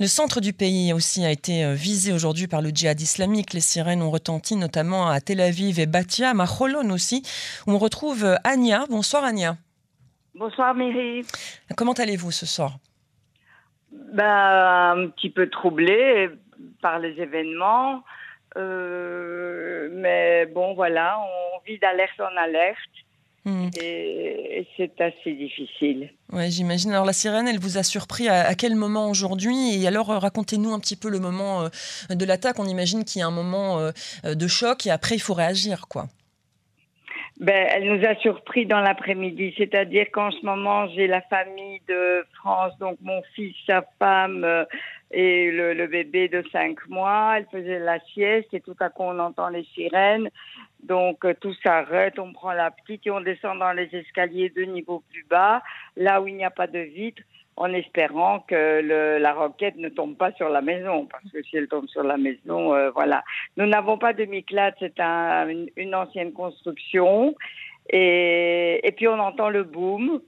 Le centre du pays aussi a été euh, visé aujourd'hui par le djihad islamique. Les sirènes ont retenti notamment à Tel Aviv et Batia, à Holon aussi, où on retrouve euh, Ania. Bonsoir Ania. Bonsoir Miri. Comment allez-vous ce soir? Ben, Un petit peu troublée par les événements. Euh, mais bon, voilà, on vit d'alerte en alerte. Et, c'est assez difficile. Oui, j'imagine. Alors la sirène, elle vous a surpris à, quel moment aujourd'hui? Et alors euh, racontez-nous un petit peu le moment euh, de l'attaque. On imagine qu'il y a un moment euh, de choc et après il faut réagir, quoi. Ben, elle nous a surpris dans l'après-midi, c'est-à-dire qu'en ce moment j'ai la famille de France, donc mon fils, sa femme et le, bébé de cinq mois. Elle faisait la sieste et tout à coup on entend les sirènes. Donc euh, tout s'arrête, on prend la petite et on descend dans les escaliers deux niveaux plus bas, là où il n'y a pas de vitre, en espérant que la roquette ne tombe pas sur la maison, parce que si elle tombe sur la maison, euh, voilà. Nous n'avons pas de miclade, c'est un, une, une, ancienne construction, et, et puis on entend le boom.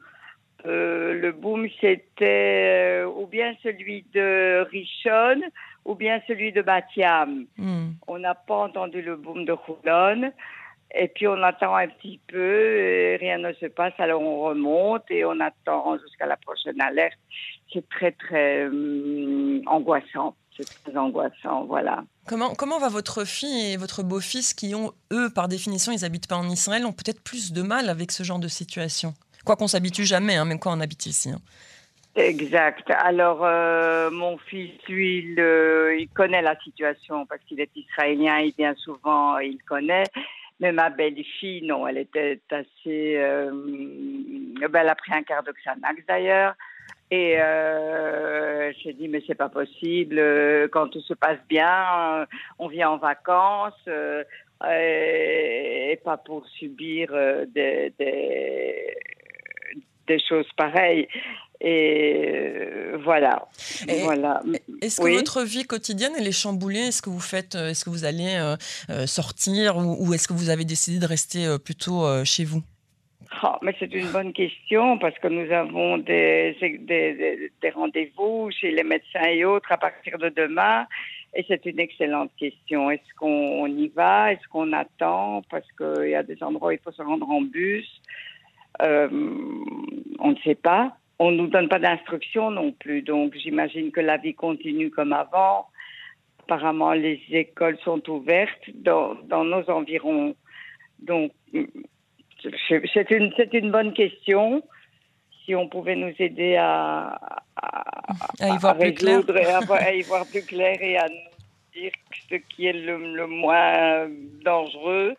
Euh, le boom, c'était euh, ou bien celui de Richon ou bien celui de Batiam. Hmm. On n'a pas entendu le boom de Roulon. Et puis on attend un petit peu, et rien ne se passe, alors on remonte et on attend jusqu'à la prochaine alerte. C'est très très hum, angoissant. C'est très angoissant, voilà. Comment, comment va votre fille et votre beau-fils qui ont, eux, par définition, ils habitent pas en Israël, ont peut-être plus de mal avec ce genre de situation? Quoi qu'on s'habitue jamais, hein, même quand on habite ici. Hein. Exact. Alors, euh, mon fils, lui, il, connaît la situation parce qu'il est israélien et bien souvent, il connaît. Mais ma belle-fille, non, elle était assez... Euh, ben, elle a pris un quart de Xanax d'ailleurs. Et euh, j'ai dit, mais c'est pas possible. Quand tout se passe bien, on vient en vacances euh, et, pas pour subir des des choses pareilles. Et euh, voilà. voilà. Est-ce que votre vie quotidienne elle est chamboulée? Est-ce que vous faites, euh, est-ce que vous allez euh, sortir ou, est-ce que vous avez décidé de rester plutôt chez vous? Oh, mais c'est une bonne question parce que nous avons des, des, des rendez-vous chez les médecins et autres à partir de demain. Et c'est une excellente question. Est-ce qu'on y va? Est-ce qu'on attend? Parce qu'il y a des endroits où il faut se rendre en bus. Euh, on ne sait pas. On ne nous donne pas d'instructions non plus. Donc j'imagine que la vie continue comme avant. Apparemment, les écoles sont ouvertes dans, dans nos environs. Donc c'est une, une bonne question. Si on pouvait nous aider à, à, y voir plus clair. à, y voir plus clair et à nous dire ce qui est le moins dangereux.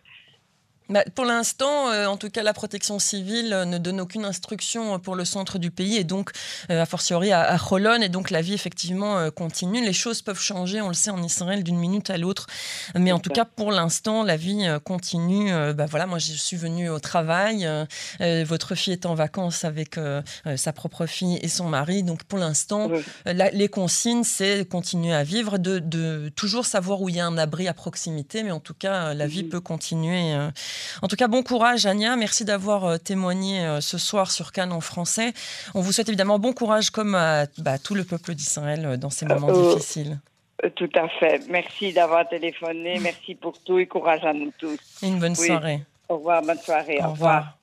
Bah, pour l'instant, euh, en tout cas, la protection civile euh, ne donne aucune instruction euh, pour le centre du pays et donc, a fortiori à, à Et donc, la vie, effectivement, continue. Les choses peuvent changer, on le sait, en Israël d'une minute à l'autre. Mais en tout cas, pour l'instant, la vie continue. bah, voilà, moi, je suis venue au travail. votre fille est en vacances avec sa propre fille et son mari. Donc, pour l'instant, les consignes, c'est continuer à vivre, de, de, toujours savoir où il y a un abri à proximité. Mais en tout cas, la vie peut continuer. En tout cas, bon courage, Ania. Merci d'avoir euh, témoigné euh, ce soir sur Cannes en français. On vous souhaite évidemment bon courage, comme à bah, tout le peuple d'Israël euh, dans ces moments difficiles. Tout à fait. Merci d'avoir téléphoné. Merci pour tout et courage à nous tous. une bonne soirée. Au revoir, bonne soirée. Au, revoir.